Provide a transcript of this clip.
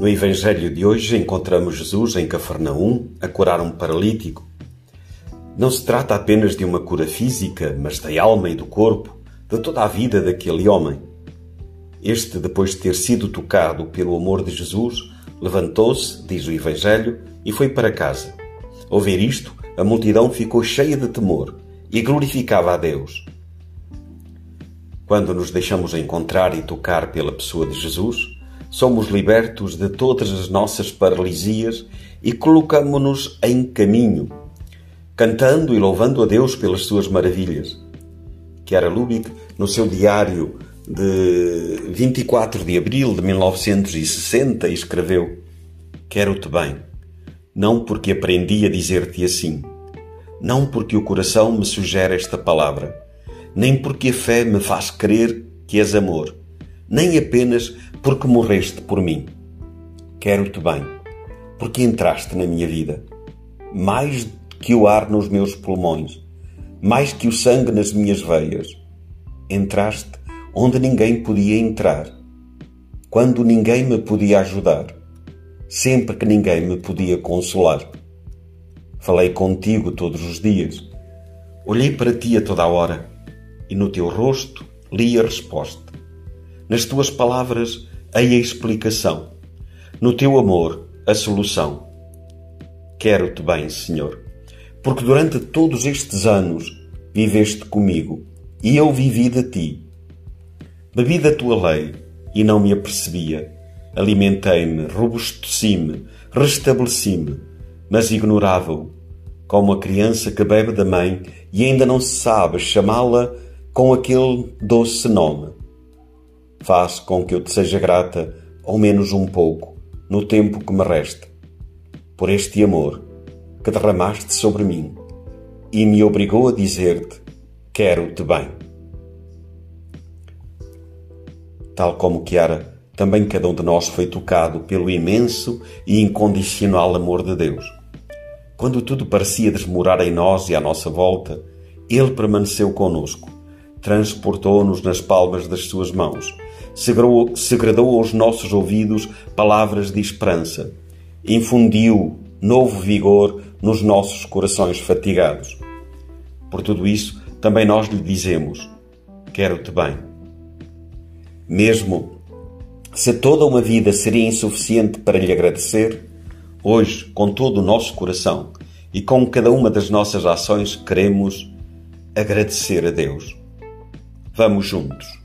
No Evangelho de hoje encontramos Jesus em Cafarnaum a curar um paralítico. Não se trata apenas de uma cura física, mas da alma e do corpo, de toda a vida daquele homem. Este, depois de ter sido tocado pelo amor de Jesus, levantou-se, diz o Evangelho, e foi para casa. Ao ver isto, a multidão ficou cheia de temor e glorificava a Deus. Quando nos deixamos encontrar e tocar pela pessoa de Jesus, somos libertos de todas as nossas paralisias e colocamos-nos em caminho, cantando e louvando a Deus pelas suas maravilhas. Chiara Lubick, no seu diário de 24 de abril de 1960, escreveu: Quero-te bem, não porque aprendi a dizer-te assim, não porque o coração me sugere esta palavra, nem porque a fé me faz crer que és amor, nem apenas porque morreste por mim. Quero-te bem, porque entraste na minha vida, mais que o ar nos meus pulmões, mais que o sangue nas minhas veias. Entraste onde ninguém podia entrar, quando ninguém me podia ajudar, sempre que ninguém me podia consolar. Falei contigo todos os dias, olhei para ti a toda a hora e no teu rosto li a resposta. Nas tuas palavras hei a explicação. No teu amor, a solução. Quero-te bem, Senhor, porque durante todos estes anos viveste comigo e eu vivi de ti. Bebi da tua lei e não me apercebia. Alimentei-me, robusteci-me, restabeleci-me, mas ignorava-o, como a criança que bebe da mãe e ainda não sabe chamá-la com aquele doce nome. Faz com que eu te seja grata, ao menos um pouco, no tempo que me resta, por este amor que derramaste sobre mim e me obrigou a dizer-te: Quero-te bem. Tal como Chiara, também cada um de nós foi tocado pelo imenso e incondicional amor de Deus. Quando tudo parecia desmorar em nós e à nossa volta, Ele permaneceu conosco, transportou-nos nas palmas das Suas mãos segredou aos nossos ouvidos palavras de esperança, infundiu novo vigor nos nossos corações fatigados. Por tudo isso, também nós lhe dizemos: Quero-te bem. Mesmo se toda uma vida seria insuficiente para lhe agradecer, hoje, com todo o nosso coração e com cada uma das nossas ações, queremos agradecer a Deus. Vamos juntos